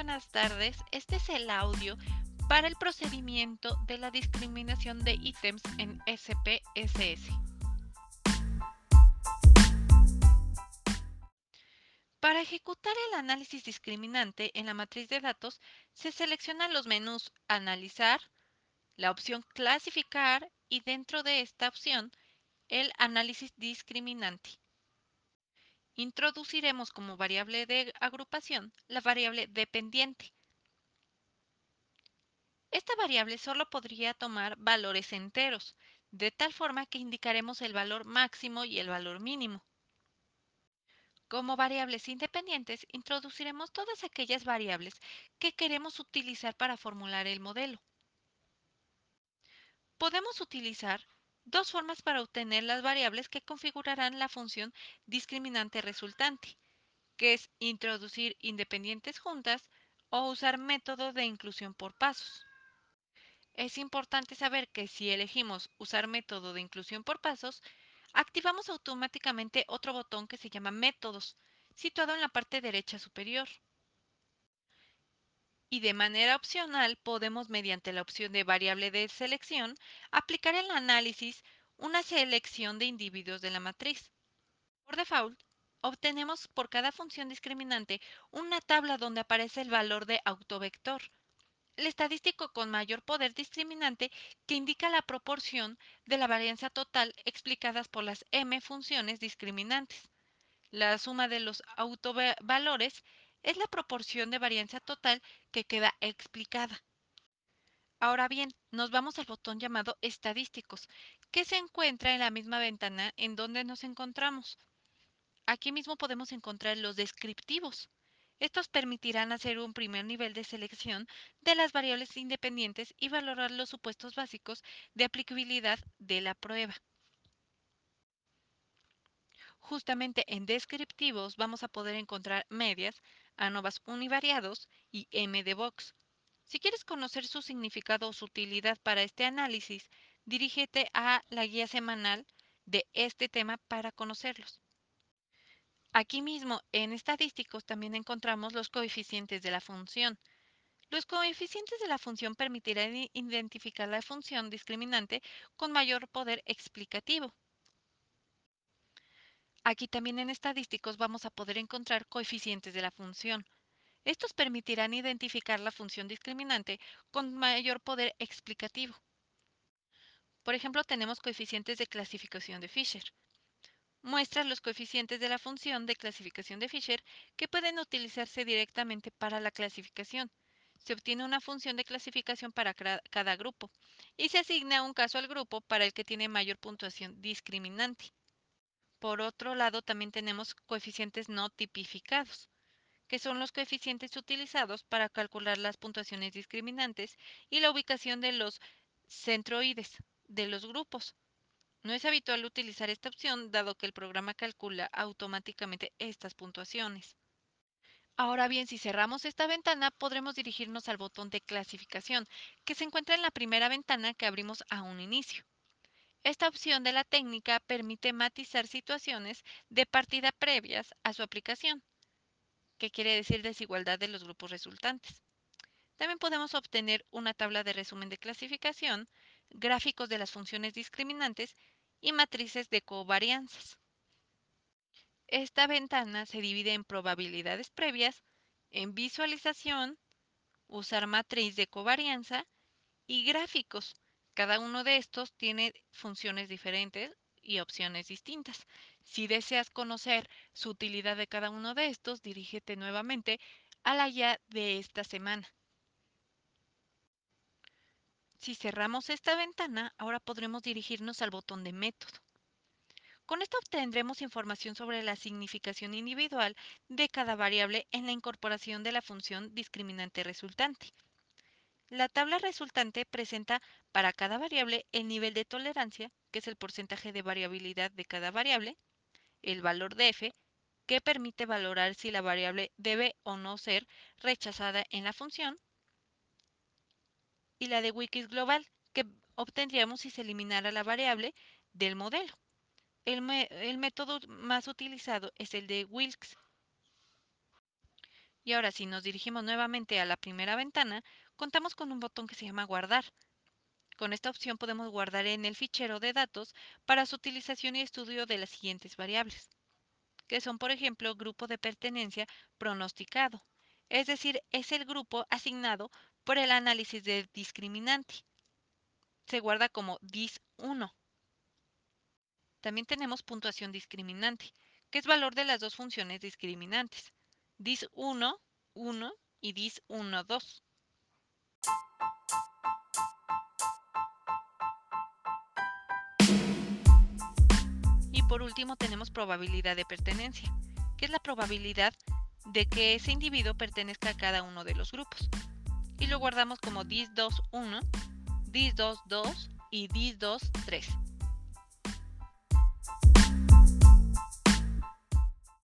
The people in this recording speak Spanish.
buenas tardes. Este es el audio para el procedimiento de la discriminación de ítems en SPSS. Para ejecutar el análisis discriminante en la matriz de datos, se seleccionan los menús Analizar, la opción Clasificar y dentro de esta opción el análisis discriminante. Introduciremos como variable de agrupación la variable dependiente. Esta variable solo podría tomar valores enteros, de tal forma que indicaremos el valor máximo y el valor mínimo. Como variables independientes, introduciremos todas aquellas variables que queremos utilizar para formular el modelo. Podemos utilizar dos formas para obtener las variables que configurarán la función discriminante resultante, que es introducir independientes juntas o usar método de inclusión por pasos. Es importante saber que si elegimos usar método de inclusión por pasos, activamos automáticamente otro botón que se llama métodos, situado en la parte derecha superior y de manera opcional podemos mediante la opción de variable de selección aplicar el análisis una selección de individuos de la matriz. Por default, obtenemos por cada función discriminante una tabla donde aparece el valor de autovector, el estadístico con mayor poder discriminante que indica la proporción de la varianza total explicadas por las m funciones discriminantes. La suma de los autovalores es la proporción de varianza total que queda explicada. Ahora bien, nos vamos al botón llamado Estadísticos, que se encuentra en la misma ventana en donde nos encontramos. Aquí mismo podemos encontrar los descriptivos. Estos permitirán hacer un primer nivel de selección de las variables independientes y valorar los supuestos básicos de aplicabilidad de la prueba. Justamente en descriptivos vamos a poder encontrar medias, ANOVAs univariados y M de box. Si quieres conocer su significado o su utilidad para este análisis, dirígete a la guía semanal de este tema para conocerlos. Aquí mismo en estadísticos también encontramos los coeficientes de la función. Los coeficientes de la función permitirán identificar la función discriminante con mayor poder explicativo. Aquí también en estadísticos vamos a poder encontrar coeficientes de la función. Estos permitirán identificar la función discriminante con mayor poder explicativo. Por ejemplo, tenemos coeficientes de clasificación de Fisher. Muestra los coeficientes de la función de clasificación de Fisher que pueden utilizarse directamente para la clasificación. Se obtiene una función de clasificación para cada grupo y se asigna un caso al grupo para el que tiene mayor puntuación discriminante. Por otro lado, también tenemos coeficientes no tipificados, que son los coeficientes utilizados para calcular las puntuaciones discriminantes y la ubicación de los centroides de los grupos. No es habitual utilizar esta opción dado que el programa calcula automáticamente estas puntuaciones. Ahora bien, si cerramos esta ventana, podremos dirigirnos al botón de clasificación, que se encuentra en la primera ventana que abrimos a un inicio. Esta opción de la técnica permite matizar situaciones de partida previas a su aplicación, que quiere decir desigualdad de los grupos resultantes. También podemos obtener una tabla de resumen de clasificación, gráficos de las funciones discriminantes y matrices de covarianzas. Esta ventana se divide en probabilidades previas, en visualización, usar matriz de covarianza y gráficos, cada uno de estos tiene funciones diferentes y opciones distintas. Si deseas conocer su utilidad de cada uno de estos, dirígete nuevamente a la ya de esta semana. Si cerramos esta ventana, ahora podremos dirigirnos al botón de método. Con esto obtendremos información sobre la significación individual de cada variable en la incorporación de la función discriminante resultante. La tabla resultante presenta para cada variable el nivel de tolerancia, que es el porcentaje de variabilidad de cada variable, el valor de f, que permite valorar si la variable debe o no ser rechazada en la función, y la de Wikis global, que obtendríamos si se eliminara la variable del modelo. El, el método más utilizado es el de Wilks. Y ahora si nos dirigimos nuevamente a la primera ventana, contamos con un botón que se llama guardar. Con esta opción podemos guardar en el fichero de datos para su utilización y estudio de las siguientes variables, que son por ejemplo grupo de pertenencia pronosticado, es decir, es el grupo asignado por el análisis de discriminante. Se guarda como dis1. También tenemos puntuación discriminante, que es valor de las dos funciones discriminantes, dis1, 1 y dis1, 2. Y por último tenemos probabilidad de pertenencia, que es la probabilidad de que ese individuo pertenezca a cada uno de los grupos. Y lo guardamos como dis2, 1, dis2, 2 y dis2, 3.